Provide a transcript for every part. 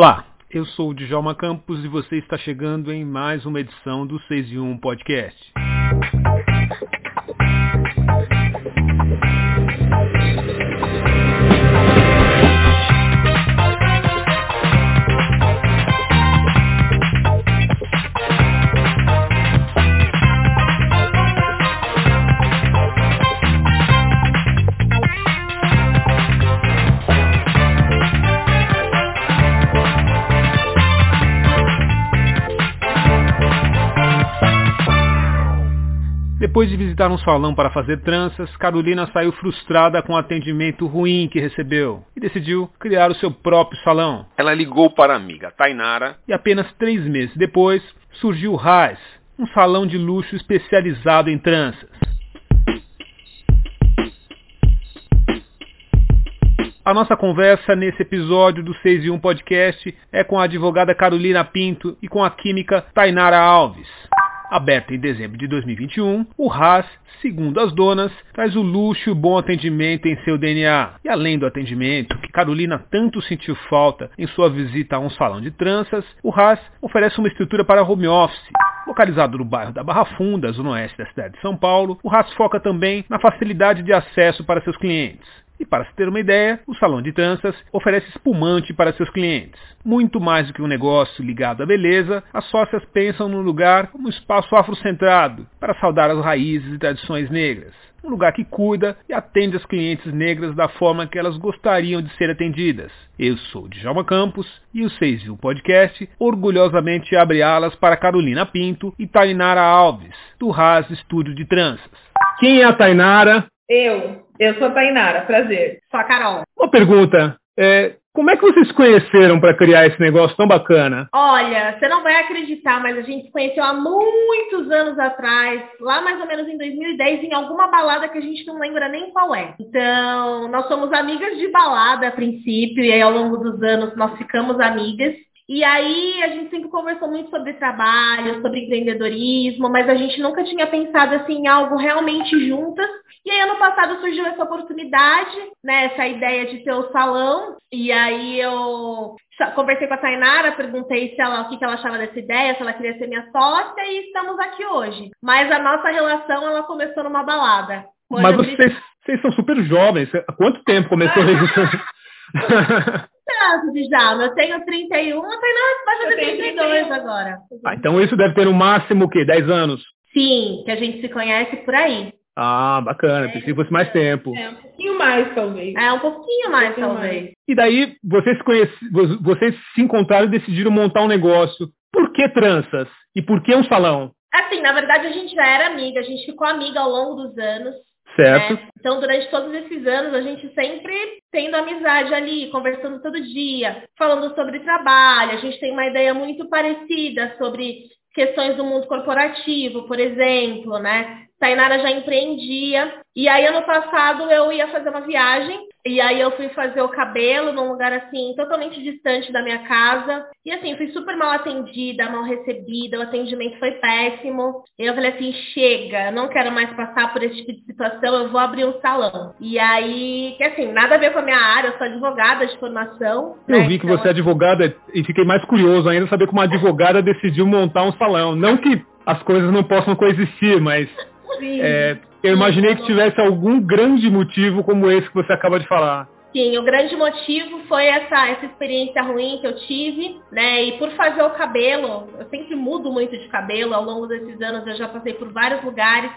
Olá, eu sou o Djalma Campos e você está chegando em mais uma edição do 6 e 1 Podcast. Visitar um salão para fazer tranças, Carolina saiu frustrada com o atendimento ruim que recebeu e decidiu criar o seu próprio salão. Ela ligou para a amiga Tainara E apenas três meses depois surgiu o Raz, um salão de luxo especializado em tranças. A nossa conversa nesse episódio do 6 e 1 Podcast é com a advogada Carolina Pinto e com a química Tainara Alves. Aberto em dezembro de 2021, o Haas, segundo as donas, traz o luxo e o bom atendimento em seu DNA. E além do atendimento, que Carolina tanto sentiu falta em sua visita a um salão de tranças, o Haas oferece uma estrutura para home office. Localizado no bairro da Barra Funda, zona oeste da cidade de São Paulo, o Haas foca também na facilidade de acesso para seus clientes. E para se ter uma ideia, o salão de tranças oferece espumante para seus clientes. Muito mais do que um negócio ligado à beleza, as sócias pensam no lugar como um espaço afrocentrado para saudar as raízes e tradições negras. Um lugar que cuida e atende as clientes negras da forma que elas gostariam de ser atendidas. Eu sou Djalma Campos e o 6 e o podcast orgulhosamente abre alas para Carolina Pinto e Tainara Alves, do Haas Estúdio de Tranças. Quem é a Tainara? Eu, eu sou a Tainara, prazer. Sou a Carol. Uma pergunta. é, como é que vocês se conheceram para criar esse negócio tão bacana? Olha, você não vai acreditar, mas a gente se conheceu há muitos anos atrás, lá mais ou menos em 2010, em alguma balada que a gente não lembra nem qual é. Então, nós somos amigas de balada a princípio, e aí ao longo dos anos nós ficamos amigas. E aí a gente sempre conversou muito sobre trabalho, sobre empreendedorismo, mas a gente nunca tinha pensado assim em algo realmente juntas. Aí ano passado surgiu essa oportunidade, né, essa ideia de ter o salão. E aí eu conversei com a Tainara, perguntei se ela, o que, que ela achava dessa ideia, se ela queria ser minha sócia e estamos aqui hoje. Mas a nossa relação ela começou numa balada. Quando Mas eu disse- vocês, vocês são super jovens. Há quanto tempo começou isso? Já, eu tenho 31, a Tainara vai fazer Eu tenho 32 31. agora. ah, então isso deve ter no máximo o quê? 10 anos? Sim, que a gente se conhece por aí. Ah, bacana. Pensei que fosse mais tempo. É, um pouquinho mais, talvez. É um pouquinho mais, pouquinho talvez. E daí vocês se, conhece, vo- vocês se encontraram e decidiram montar um negócio. Por que tranças? E por que um salão? Assim, na verdade, a gente já era amiga, a gente ficou amiga ao longo dos anos. Certo? né? Então, durante todos esses anos, a gente sempre tendo amizade ali, conversando todo dia, falando sobre trabalho. A gente tem uma ideia muito parecida sobre questões do mundo corporativo, por exemplo, né? Tainara já empreendia. E aí, ano passado, eu ia fazer uma viagem. E aí, eu fui fazer o cabelo num lugar, assim, totalmente distante da minha casa. E, assim, fui super mal atendida, mal recebida. O atendimento foi péssimo. E eu falei assim, chega, não quero mais passar por esse tipo de situação. Eu vou abrir um salão. E aí, que assim, nada a ver com a minha área. Eu sou advogada de formação. Eu né? vi que Então, você é advogada e fiquei mais curioso ainda saber como uma advogada decidiu montar um salão. Não que as coisas não possam coexistir, mas Sim. é, eu imaginei que tivesse algum grande motivo como esse que você acaba de falar. Sim, o grande motivo foi essa, essa experiência ruim que eu tive, né? E por fazer o cabelo, eu sempre mudo muito de cabelo, ao longo desses anos eu já passei por vários lugares.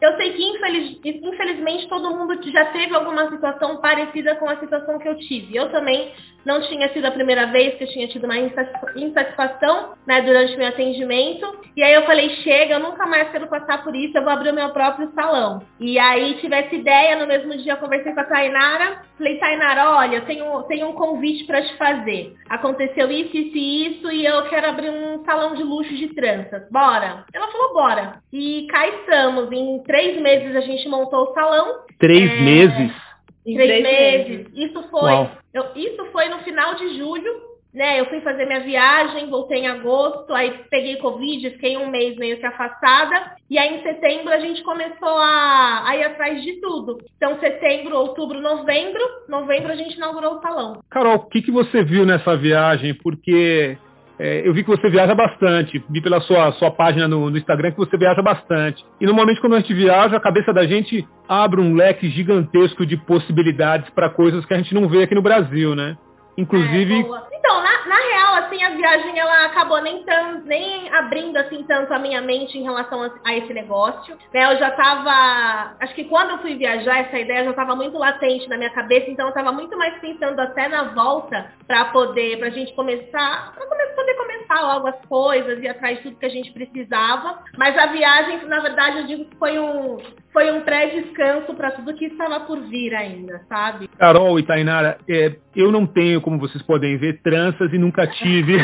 Eu sei que infeliz- infelizmente todo mundo já teve alguma situação parecida com a situação que eu tive. Eu também não tinha sido a primeira vez que eu tinha tido uma insatisfa- insatisfação né, durante o meu atendimento. E aí eu falei, chega, eu nunca mais quero passar por isso, eu vou abrir o meu próprio salão. E aí tive essa ideia, no mesmo dia eu conversei com a Tainara, falei, Tainara, olha, eu tenho, tenho um convite para te fazer. Aconteceu isso, isso e isso, e eu quero abrir um salão de luxo de tranças. Bora? Ela falou, bora. E cá estamos. Em três meses a gente montou o salão. Três É. meses? Em três três meses. Isso foi, eu- isso foi no final de julho né? Eu fui fazer minha viagem, voltei em agosto, aí peguei Covid, fiquei um mês meio que afastada. E aí em setembro a gente começou a, a ir atrás de tudo. Então, setembro, outubro, novembro, novembro a gente inaugurou o salão. Carol, o que, que você viu nessa viagem? Porque é, eu vi que você viaja bastante, vi pela sua, sua página no, no, Instagram que você viaja bastante. E normalmente quando a gente viaja, a cabeça da gente abre um leque gigantesco de possibilidades para coisas que a gente não vê aqui no Brasil, né? Inclusive. É, então, na, na, real, assim, a viagem ela acabou nem, tão, nem abrindo assim tanto a minha mente em relação a, a, esse negócio. Né? Eu já tava. Acho que quando eu fui viajar, essa ideia já estava muito latente na minha cabeça, então eu estava muito mais pensando até na volta para poder, pra gente começar, pra poder começar logo as coisas e atrás de tudo que a gente precisava. Mas a viagem, na verdade, eu digo que foi um, foi um pré-descanso para tudo que estava por vir ainda, sabe? Carol e Tainara, é, eu não tenho, como vocês podem ver, tranças e nunca tive.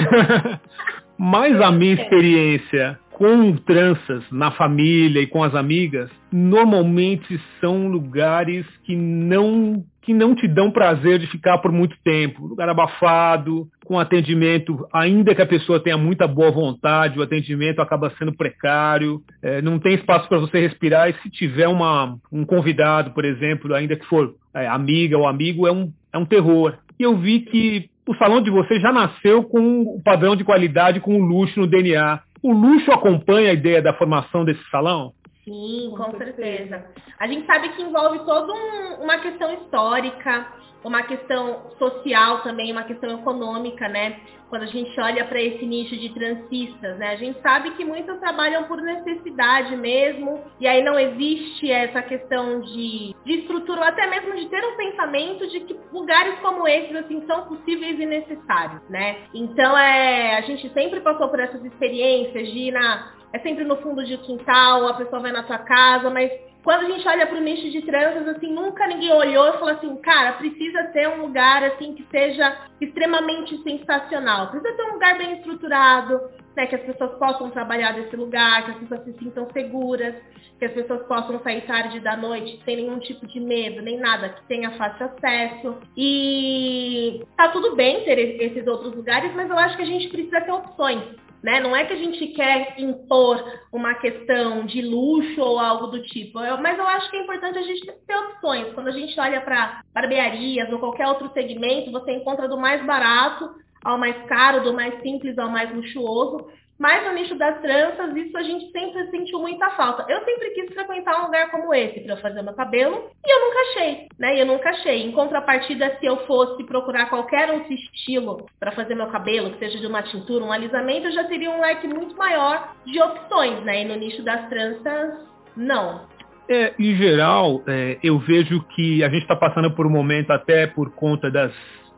Mas a minha experiência com tranças na família e com as amigas, normalmente são lugares que não que não te dão prazer de ficar por muito tempo. Lugar abafado, com atendimento, ainda que a pessoa tenha muita boa vontade, o atendimento acaba sendo precário, é, não tem espaço para você respirar, e se tiver uma, um convidado, por exemplo, ainda que for é, amiga ou amigo, é um, é um terror. E eu vi que o salão de vocês já nasceu com o padrão de qualidade, com o luxo no DNA. O luxo acompanha a ideia da formação desse salão? Sim, com, com certeza. certeza. A gente sabe que envolve toda um, uma questão histórica, uma questão social também, uma questão econômica, né? Quando a gente olha para esse nicho de transistas, né? A gente sabe que muitos trabalham por necessidade mesmo, e aí não existe essa questão de, de estrutura, ou até mesmo de ter um pensamento de que lugares como esses, assim, são possíveis e necessários, né? Então, é, a gente sempre passou por essas experiências de ir na... É sempre no fundo de quintal, a pessoa vai na sua casa, mas quando a gente olha para o nicho de tranças, assim, nunca ninguém olhou e falou assim, cara, precisa ter um lugar assim que seja extremamente sensacional. Precisa ter um lugar bem estruturado, né, que as pessoas possam trabalhar nesse lugar, que as pessoas se sintam seguras, que as pessoas possam sair tarde da noite sem nenhum tipo de medo, nem nada, que tenha fácil acesso. E tá tudo bem ter esses outros lugares, mas eu acho que a gente precisa ter opções. Né? Não é que a gente quer impor uma questão de luxo ou algo do tipo, eu, mas eu acho que é importante a gente ter opções. Quando a gente olha para barbearias ou qualquer outro segmento, você encontra do mais barato ao mais caro, do mais simples ao mais luxuoso. Mas no nicho das tranças, isso a gente sempre sentiu muita falta. Eu sempre quis frequentar um lugar como esse para fazer meu cabelo e eu nunca achei, né? Eu nunca achei. Em contrapartida, se eu fosse procurar qualquer outro estilo para fazer meu cabelo, que seja de uma tintura, um alisamento, eu já teria um leque muito maior de opções, né? E no nicho das tranças, não. É, em geral, é, eu vejo que a gente está passando por um momento, até por conta das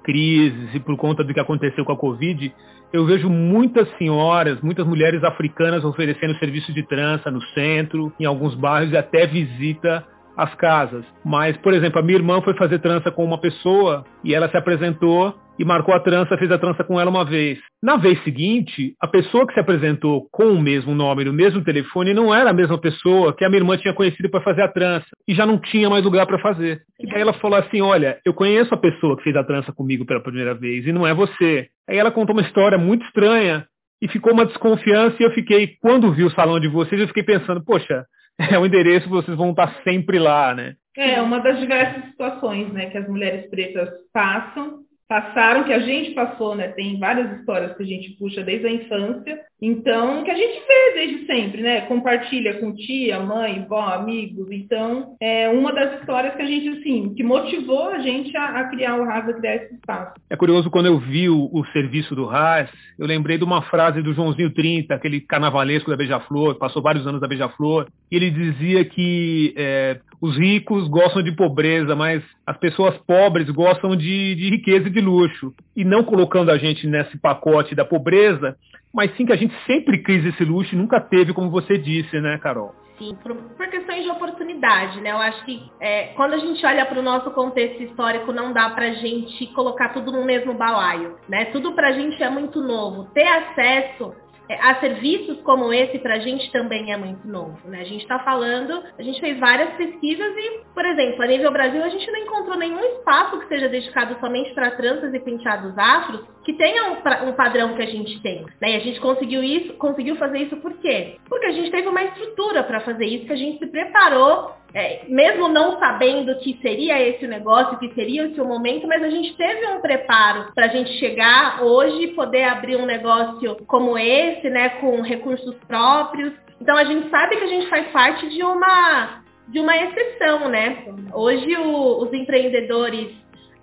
crises e por conta do que aconteceu com a Covid, eu vejo muitas senhoras, muitas mulheres africanas oferecendo serviço de trança no centro, em alguns bairros e até visita às casas. Mas, por exemplo, a minha irmã foi fazer trança com uma pessoa e ela se apresentou e marcou a trança, fez a trança com ela uma vez. Na vez seguinte, a pessoa que se apresentou com o mesmo nome, o mesmo telefone, não era a mesma pessoa que a minha irmã tinha conhecido para fazer a trança e já não tinha mais lugar para fazer. E daí ela falou assim: Olha, eu conheço a pessoa que fez a trança comigo pela primeira vez e não é você. Aí ela contou uma história muito estranha e ficou uma desconfiança e eu fiquei, quando vi o salão de vocês, eu fiquei pensando: Poxa, é o endereço, vocês vão estar sempre lá, né? É, uma das diversas situações né, que as mulheres pretas passam passaram, que a gente passou, né? Tem várias histórias que a gente puxa desde a infância. Então, que a gente vê desde sempre, né? Compartilha com tia, mãe, vó, amigos. Então, é uma das histórias que a gente, assim, que motivou a gente a, a criar o RAS, a criar esse espaço. É curioso, quando eu vi o, o serviço do RAS, eu lembrei de uma frase do Joãozinho 30, aquele carnavalesco da Beija-Flor, passou vários anos da Beija-Flor, e ele dizia que é, os ricos gostam de pobreza, mas as pessoas pobres gostam de, de riqueza de luxo. E não colocando a gente nesse pacote da pobreza, mas sim que a gente sempre quis esse luxo e nunca teve, como você disse, né, Carol? Sim, por, por questões de oportunidade, né? Eu acho que é, quando a gente olha para o nosso contexto histórico, não dá para a gente colocar tudo no mesmo balaio, né? Tudo para a gente é muito novo. Ter acesso a serviços como esse para a gente também é muito novo, né? A gente está falando, a gente fez várias pesquisas e, por exemplo, a nível Brasil a gente não encontrou nenhum espaço que seja dedicado somente para tranças e penteados afros que tenha um, um padrão que a gente tem. Né? E a gente conseguiu isso, conseguiu fazer isso por quê? Porque a gente teve uma estrutura para fazer isso, que a gente se preparou, é, mesmo não sabendo que seria esse o negócio, que seria esse o momento, mas a gente teve um preparo para a gente chegar hoje poder abrir um negócio como esse, né, com recursos próprios. Então a gente sabe que a gente faz parte de uma de uma exceção, né? Hoje o, os empreendedores,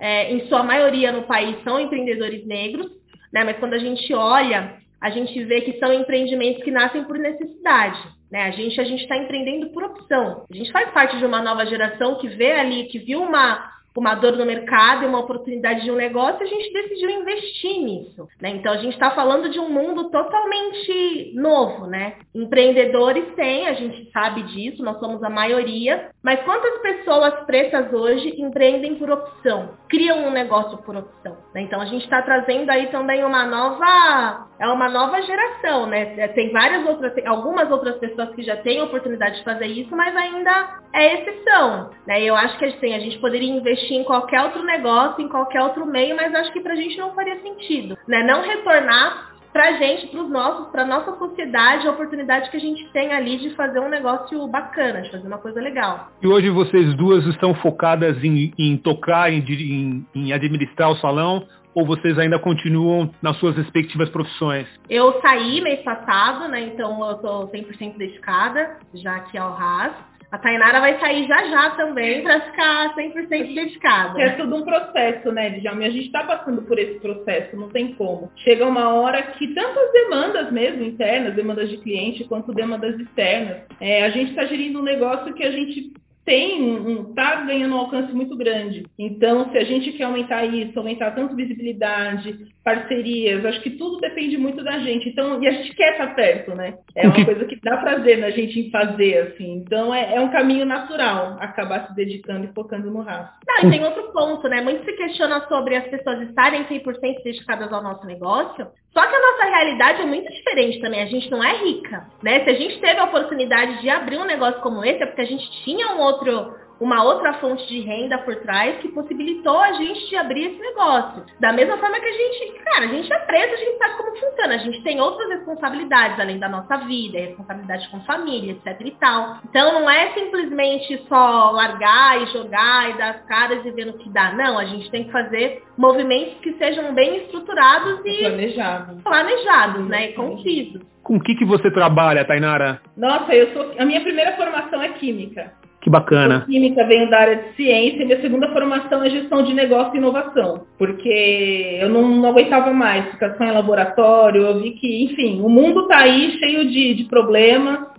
é, em sua maioria no país, são empreendedores negros, né? Mas quando a gente olha, a gente vê que são empreendimentos que nascem por necessidade. Né? A gente a gente está empreendendo por opção. A gente faz parte de uma nova geração que vê ali, que viu uma uma dor no mercado e uma oportunidade de um negócio, a gente decidiu investir nisso. Né? Então a gente está falando de um mundo totalmente novo, né? Empreendedores têm, a gente sabe disso, nós somos a maioria, mas quantas pessoas pretas hoje empreendem por opção, criam um negócio por opção? Né? Então a gente está trazendo aí também uma nova, é uma nova geração, né? É, tem várias outras, tem algumas outras pessoas que já têm oportunidade de fazer isso, mas ainda é exceção. Né? Eu acho que assim, a gente poderia investir investir em qualquer outro negócio, em qualquer outro meio, mas acho que para a gente não faria sentido, né? Não retornar para a gente, para os nossos, para nossa sociedade, a oportunidade que a gente tem ali de fazer um negócio bacana, de fazer uma coisa legal. E hoje vocês duas estão focadas em, em tocar, em, em, em administrar o salão, ou vocês ainda continuam nas suas respectivas profissões? Eu saí mês passado, né? Então eu estou 100% dedicada já aqui ao RAS. A Tainara vai sair já já também para ficar 100% dedicada. É tudo um processo, né, Djalma? A gente está passando por esse processo, não tem como. Chega uma hora que tantas demandas mesmo internas, demandas de cliente, quanto demandas externas, é, a gente está gerindo um negócio que a gente tem está ganhando um alcance muito grande. Então, se a gente quer aumentar isso, aumentar tanto visibilidade, parcerias, acho que tudo depende muito da gente. Então, e a gente quer estar perto, né? É uma coisa que dá prazer na gente em fazer, assim. Então, é, é um caminho natural acabar se dedicando e focando no rastro. Ah, e tem outro ponto, né? Muito se questiona sobre as pessoas estarem 100% dedicadas ao nosso negócio, só que a nossa realidade é muito diferente também. A gente não é rica, né? Se a gente teve a oportunidade de abrir um negócio como esse, é porque a gente tinha um outro uma outra fonte de renda por trás que possibilitou a gente de abrir esse negócio. Da mesma forma que a gente, cara, a gente é preso, a gente sabe como funciona. A gente tem outras responsabilidades além da nossa vida, responsabilidade com família, etc e tal. Então não é simplesmente só largar e jogar e dar as caras e ver no que dá. Não, a gente tem que fazer movimentos que sejam bem estruturados e planejados, planejados, né, e concisos. Com o que, que você trabalha, Tainara? Nossa, eu sou. A minha primeira formação é química. Bacana. química venho da área de ciência e minha segunda formação é gestão de negócio e inovação, porque eu não, não aguentava mais ficar só em laboratório, eu vi que, enfim, o mundo está aí cheio de, de problemas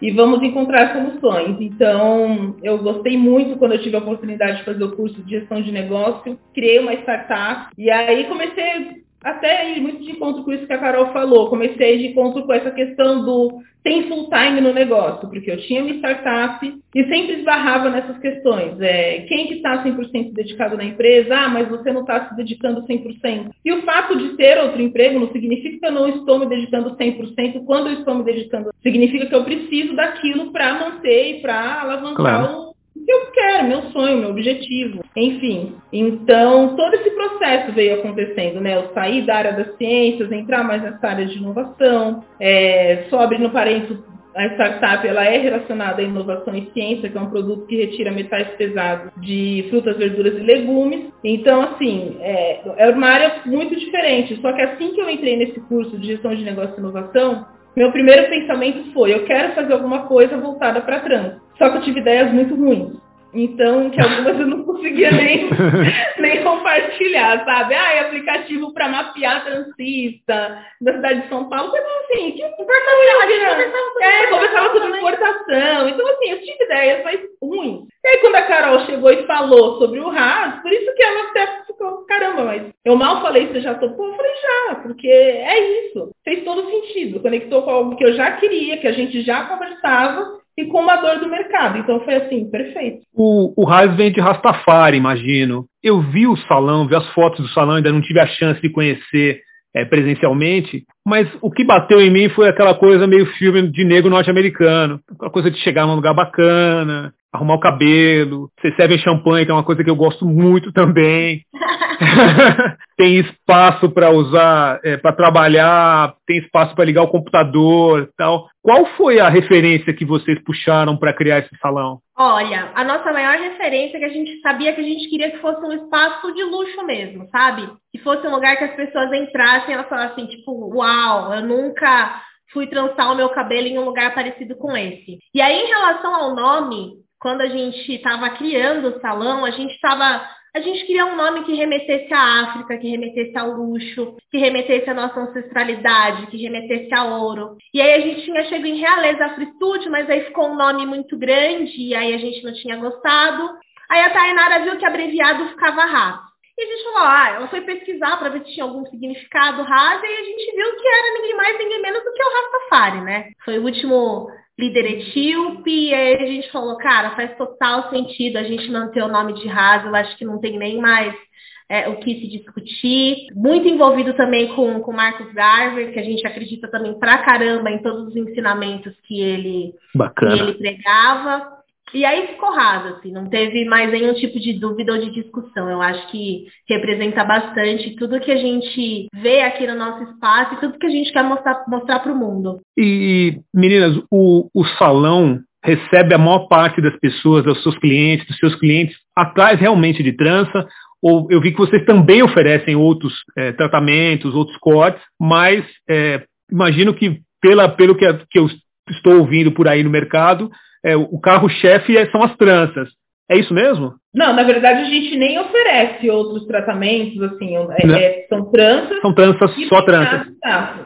e vamos encontrar soluções. Então, eu gostei muito quando eu tive a oportunidade de fazer o curso de gestão de negócio, criei uma startup e aí comecei até ir muito de encontro com isso que a Carol falou. Comecei de encontro com essa questão do tem full time no negócio, porque eu tinha uma startup e sempre esbarrava nessas questões. É, quem que está 100% dedicado na empresa? Ah, mas você não está se dedicando 100%. E o fato de ter outro emprego não significa que eu não estou me dedicando 100%. Quando eu estou me dedicando, significa que eu preciso daquilo para manter e para alavancar claro. o que eu quero, meu sonho, meu objetivo. Enfim, então todo esse processo veio acontecendo, né? Eu saí da área das ciências, entrar mais nessa área de inovação, é, só abrindo parênteses, a startup ela é relacionada à inovação e ciência, que é um produto que retira metais pesados de frutas, verduras e legumes. Então, assim, é, é uma área muito diferente. Só que assim que eu entrei nesse curso de gestão de negócio e inovação, meu primeiro pensamento foi, eu quero fazer alguma coisa voltada para trans. Só que eu tive ideias muito ruins. Então, que algumas eu não conseguia nem, nem compartilhar, sabe? Ah, é aplicativo para mapear transista da cidade de São Paulo. Coisa assim, que importação, é, conversava sobre importação. Então, assim, eu tive ideias, mas ruins. E aí, quando a Carol chegou e falou sobre o RAS, por isso que ela até ficou, caramba, mas eu mal falei, você já topou? Eu falei, já, porque é isso. Fez todo sentido. Conectou com algo que eu já queria, que a gente já conversava, e com uma dor do mercado. Então foi assim, perfeito. O, o Raiz vem de Rastafari, imagino. Eu vi o salão, vi as fotos do salão, ainda não tive a chance de conhecer é, presencialmente, mas o que bateu em mim foi aquela coisa meio filme de negro norte-americano, aquela coisa de chegar num lugar bacana, arrumar o cabelo, vocês servem champanhe, que é uma coisa que eu gosto muito também. tem espaço para usar, é, para trabalhar, tem espaço para ligar o computador tal. Qual foi a referência que vocês puxaram para criar esse salão? Olha, a nossa maior referência é que a gente sabia que a gente queria que fosse um espaço de luxo mesmo, sabe? Que fosse um lugar que as pessoas entrassem e elas falassem, tipo, uau, eu nunca fui trançar o meu cabelo em um lugar parecido com esse. E aí, em relação ao nome, quando a gente estava criando o salão, a gente estava a gente queria um nome que remetesse à África, que remetesse ao luxo, que remetesse à nossa ancestralidade, que remetesse ao ouro. E aí a gente tinha chegado em Realeza Afritude, mas aí ficou um nome muito grande e aí a gente não tinha gostado. Aí a Tainara viu que abreviado ficava rato. E a gente falou, ah, ela foi pesquisar para ver se tinha algum significado rasa e a gente viu que era ninguém mais, ninguém menos do que o Rastafari, né? Foi o último líder etíope, e aí a gente falou, cara, faz total sentido a gente manter o nome de Rasa, eu acho que não tem nem mais é, o que se discutir. Muito envolvido também com o Marcos Garver, que a gente acredita também pra caramba em todos os ensinamentos que ele, que ele pregava. E aí ficou raso, assim, não teve mais nenhum tipo de dúvida ou de discussão. Eu acho que representa bastante tudo que a gente vê aqui no nosso espaço e tudo que a gente quer mostrar, para o mundo. E, meninas, o, o salão recebe a maior parte das pessoas, dos seus clientes, dos seus clientes, atrás realmente de trança, ou eu vi que vocês também oferecem outros é, tratamentos, outros cortes, mas é, imagino que pela, pelo que, que eu estou ouvindo por aí no mercado, é, o carro-chefe é, são as tranças. É isso mesmo? Não, na verdade a gente nem oferece outros tratamentos, assim, é, é, são tranças. São tranças, só tranças.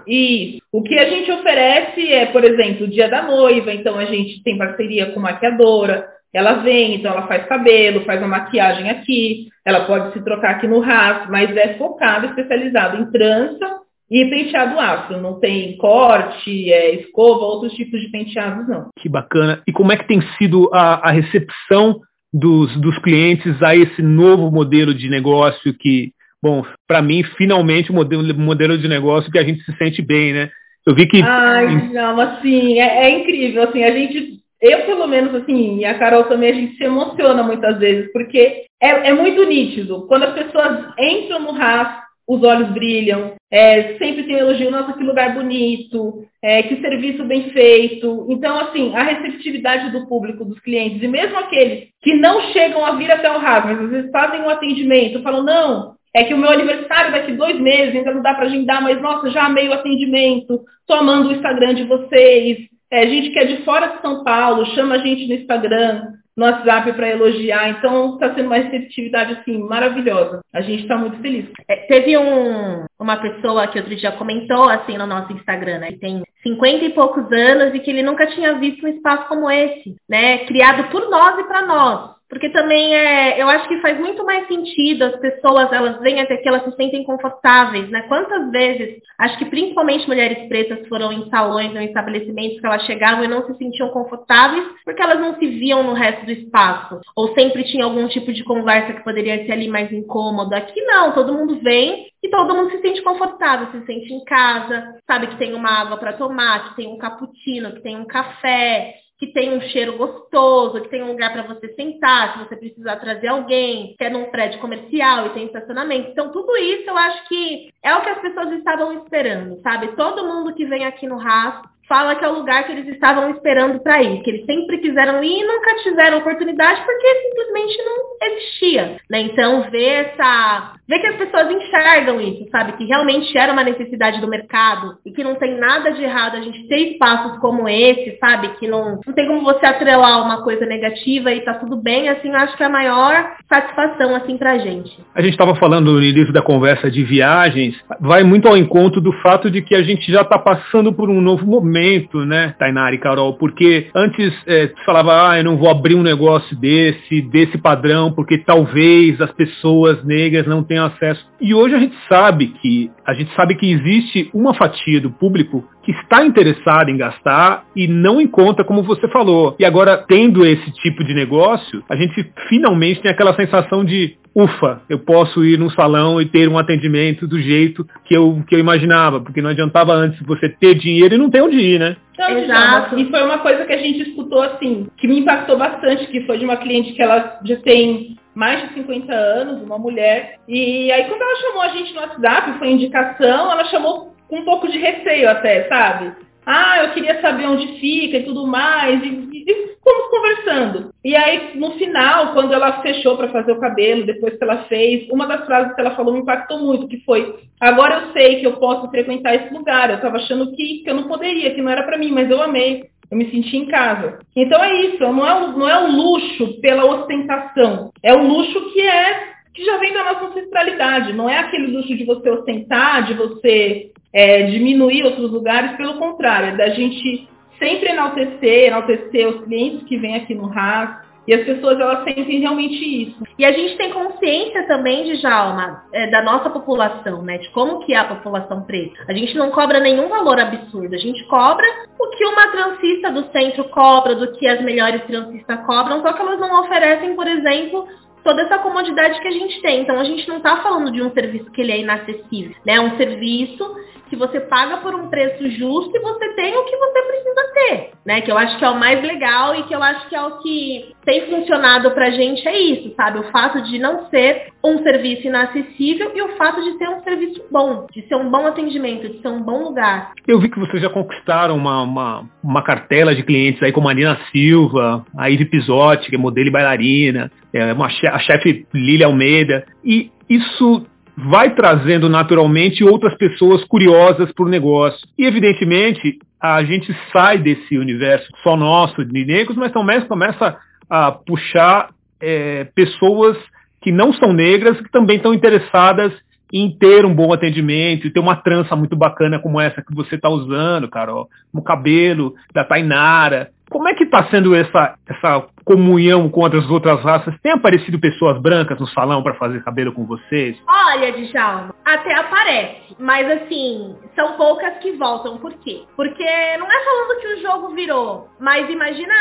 E o que a gente oferece é, por exemplo, o dia da noiva, então a gente tem parceria com maquiadora, ela vem, então ela faz cabelo, faz uma maquiagem aqui, ela pode se trocar aqui no RAS, mas é focado, especializado em trança e penteado afro, não tem corte, é, escova, outros tipos de penteados, não. Que bacana. E como é que tem sido a, a recepção dos, dos clientes a esse novo modelo de negócio que, bom, para mim, finalmente, o modelo, modelo de negócio que a gente se sente bem, né? Eu vi que... Ai, não, assim, é, é incrível, assim, a gente eu, pelo menos, assim, e a Carol também, a gente se emociona muitas vezes, porque é, é muito nítido. Quando as pessoas entram no RAS, os olhos brilham, é, sempre tem elogio, nossa, que lugar bonito, é, que serviço bem feito. Então, assim, a receptividade do público, dos clientes, e mesmo aqueles que não chegam a vir até o mas às vezes fazem um atendimento, falam, não, é que o meu aniversário daqui dois meses, ainda não dá para agendar, mas nossa, já amei o atendimento, tô amando o Instagram de vocês. É, gente que é de fora de São Paulo, chama a gente no Instagram, no WhatsApp para elogiar. Então está sendo uma receptividade assim maravilhosa. A gente está muito feliz. É, teve um, uma pessoa que outro dia comentou assim no nosso Instagram, né? Que tem 50 e poucos anos e que ele nunca tinha visto um espaço como esse, né? Criado por nós e para nós. Porque também é, eu acho que faz muito mais sentido as pessoas, elas vêm até que elas se sentem confortáveis, né? Quantas vezes, acho que principalmente mulheres pretas foram em salões ou estabelecimentos que elas chegavam e não se sentiam confortáveis porque elas não se viam no resto do espaço. Ou sempre tinha algum tipo de conversa que poderia ser ali mais incômodo. Aqui não, todo mundo vem e todo mundo se sente confortável, se sente em casa, sabe que tem uma água para tomar, que tem um cappuccino, que tem um café, que tem um cheiro gostoso, que tem um lugar para você sentar, se você precisar trazer alguém, que é num prédio comercial e tem estacionamento. Então, tudo isso eu acho que é o que as pessoas estavam esperando, sabe? Todo mundo que vem aqui no RAS fala que é o lugar que eles estavam esperando para ir, que eles sempre quiseram ir e nunca tiveram oportunidade porque simplesmente não existia, né? Então ver essa, ver que as pessoas enxergam isso, sabe, que realmente era uma necessidade do mercado e que não tem nada de errado a gente ter espaços como esse, sabe, que não, não tem como você atrelar uma coisa negativa e tá tudo bem, assim, acho que é a maior satisfação assim pra gente. A gente estava falando no início da conversa de viagens, vai muito ao encontro do fato de que a gente já está passando por um novo momento momento, né, Tainari Carol? Porque antes é, falava, ah, eu não vou abrir um negócio desse, desse padrão, porque talvez as pessoas negras não tenham acesso. E hoje a gente sabe que a gente sabe que existe uma fatia do público que está interessada em gastar e não encontra, como você falou. E agora, tendo esse tipo de negócio, a gente finalmente tem aquela sensação de ufa, eu posso ir num salão e ter um atendimento do jeito que eu, que eu imaginava, porque não adiantava antes você ter dinheiro e não ter onde ir, né? Não, Exato. E foi uma coisa que a gente escutou assim, que me impactou bastante, que foi de uma cliente que ela já tem mais de 50 anos, uma mulher. E aí quando ela chamou a gente no WhatsApp, foi indicação, ela chamou com um pouco de receio até, sabe? Ah, eu queria saber onde fica e tudo mais. E, e fomos conversando. E aí, no final, quando ela fechou para fazer o cabelo, depois que ela fez, uma das frases que ela falou me impactou muito, que foi: agora eu sei que eu posso frequentar esse lugar. Eu estava achando que, que eu não poderia, que não era para mim, mas eu amei. Eu me senti em casa. Então é isso, não é, não é o luxo pela ostentação. É o luxo que é que já vem da nossa ancestralidade. Não é aquele luxo de você ostentar, de você é, diminuir outros lugares, pelo contrário, é da gente sempre enaltecer, enaltecer os clientes que vêm aqui no RAS, e as pessoas elas sentem realmente isso. E a gente tem consciência também de Jalma, é, da nossa população, né? De como que é a população preta. A gente não cobra nenhum valor absurdo. A gente cobra o que uma transista do centro cobra, do que as melhores transistas cobram, só que elas não oferecem, por exemplo, toda essa comodidade que a gente tem. Então a gente não está falando de um serviço que ele é inacessível, né? Um serviço que você paga por um preço justo e você tem o que você precisa ter, né? Que eu acho que é o mais legal e que eu acho que é o que tem funcionado pra gente é isso, sabe? O fato de não ser um serviço inacessível e o fato de ser um serviço bom, de ser um bom atendimento, de ser um bom lugar. Eu vi que vocês já conquistaram uma, uma, uma cartela de clientes aí como a Nina Silva, a Ivy Pisotti, que é modelo e bailarina, é uma, a chefe Lília Almeida, e isso vai trazendo naturalmente outras pessoas curiosas para o negócio. E, evidentemente, a gente sai desse universo só nosso de negros, mas também começa a puxar é, pessoas que não são negras, que também estão interessadas em ter um bom atendimento, ter uma trança muito bacana como essa que você está usando, Carol, o cabelo da Tainara. Como é que está sendo essa, essa comunhão com outras outras raças? Tem aparecido pessoas brancas no salão para fazer cabelo com vocês? Olha, Djalma, até aparece. Mas assim, são poucas que voltam. Por quê? Porque não é falando que o jogo virou. Mas imagina,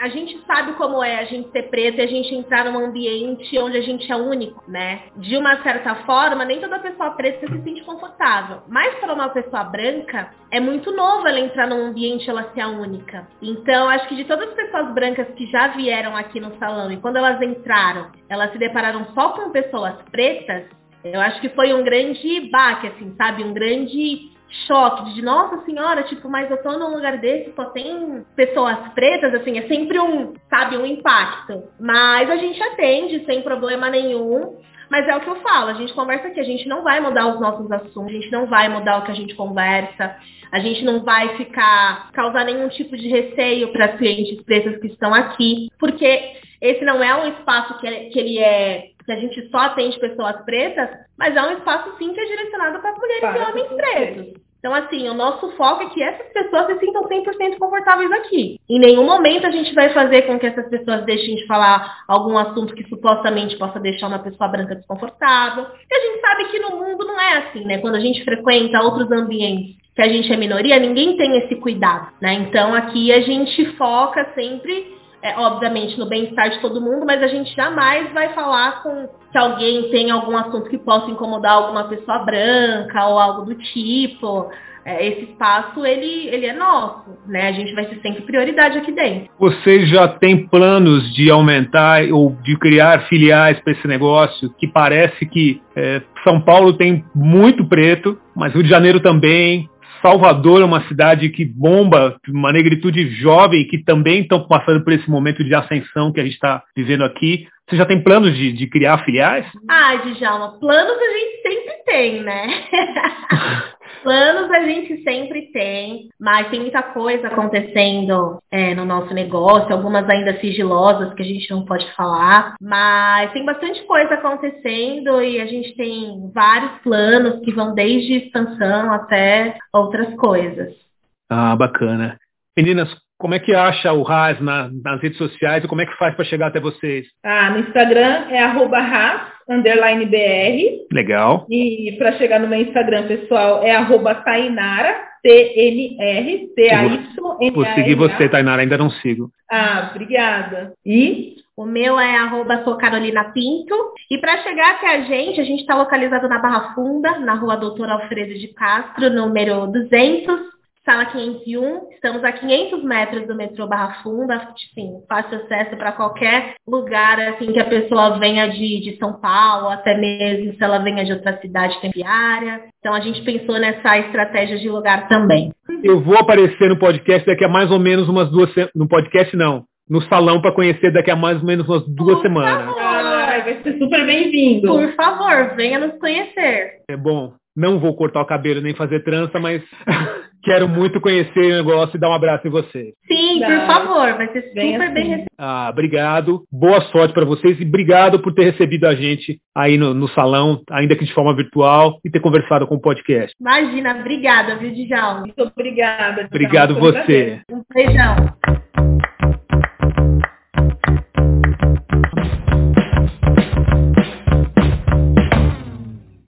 a gente sabe como é a gente ser preto e a gente entrar num ambiente onde a gente é único, né? De uma certa forma, nem toda pessoa preta se sente confortável. Mas para uma pessoa branca, é muito novo ela entrar num ambiente ela ser a única. Então, acho que de todas as pessoas brancas que já vieram aqui no salão e quando elas entraram, elas se depararam só com pessoas pretas, eu acho que foi um grande baque, assim, sabe? Um grande choque de, nossa senhora, tipo, mas eu tô num lugar desse, só tem pessoas pretas, assim, é sempre um, sabe, um impacto. Mas a gente atende sem problema nenhum. Mas é o que eu falo, a gente conversa aqui, a gente não vai mudar os nossos assuntos, a gente não vai mudar o que a gente conversa, a gente não vai ficar causar nenhum tipo de receio para as clientes pretas que estão aqui, porque esse não é um espaço que, que ele é que a gente só atende pessoas pretas, mas é um espaço sim que é direcionado para mulheres para e homens pretos. Então, assim, o nosso foco é que essas pessoas se sintam 100% confortáveis aqui. Em nenhum momento a gente vai fazer com que essas pessoas deixem de falar algum assunto que supostamente possa deixar uma pessoa branca desconfortável. E a gente sabe que no mundo não é assim, né? Quando a gente frequenta outros ambientes que a gente é minoria, ninguém tem esse cuidado, né? Então, aqui a gente foca sempre é, obviamente, no bem-estar de todo mundo, mas a gente jamais vai falar com que alguém tem algum assunto que possa incomodar alguma pessoa branca ou algo do tipo. É, esse espaço, ele, ele é nosso, né? A gente vai ser sempre prioridade aqui dentro. Vocês já têm planos de aumentar ou de criar filiais para esse negócio? Que parece que é, São Paulo tem muito preto, mas Rio de Janeiro também, Salvador é uma cidade que bomba, uma negritude jovem que também estão passando por esse momento de ascensão que a gente está vivendo aqui. Você já tem planos de, de criar filiais? Ah, Djalma, planos a gente sempre tem, né? Planos a gente sempre tem, mas tem muita coisa acontecendo é, no nosso negócio, algumas ainda sigilosas que a gente não pode falar, mas tem bastante coisa acontecendo e a gente tem vários planos que vão desde expansão até outras coisas. Ah, bacana. Meninas, como é que acha o RAS na, nas redes sociais e como é que faz para chegar até vocês? Ah, no Instagram é arroba RAS, underline BR. Legal. E para chegar no meu Instagram pessoal é arroba Tainara, T-N-R, T-A-Y-N-A-R. Vou seguir você, Tainara, ainda não sigo. Ah, obrigada. E? O meu é arroba sou Carolina Pinto. E para chegar até a gente, a gente está localizado na Barra Funda, na rua Doutor Alfredo de Castro, número 200, sala 501. Estamos a 500 metros do metrô Barra Funda, sim, fácil acesso para qualquer lugar assim que a pessoa venha de, de São Paulo, até mesmo se ela venha de outra cidade temporária. Então a gente pensou nessa estratégia de lugar também. Eu vou aparecer no podcast daqui a mais ou menos umas duas no podcast não, no salão para conhecer daqui a mais ou menos umas duas Por semanas. favor. Ai, vai ser super bem-vindo. Por favor, venha nos conhecer. É bom. Não vou cortar o cabelo nem fazer trança, mas quero muito conhecer o negócio e dar um abraço em você. Sim, Tá. por favor, vai ser Bem super assim. bem recebido. Ah, obrigado. Boa sorte para vocês e obrigado por ter recebido a gente aí no, no salão, ainda que de forma virtual, e ter conversado com o podcast. Imagina, obrigada, viu, Djalma? Muito obrigada. Obrigado Foi um prazer. você. Um beijão.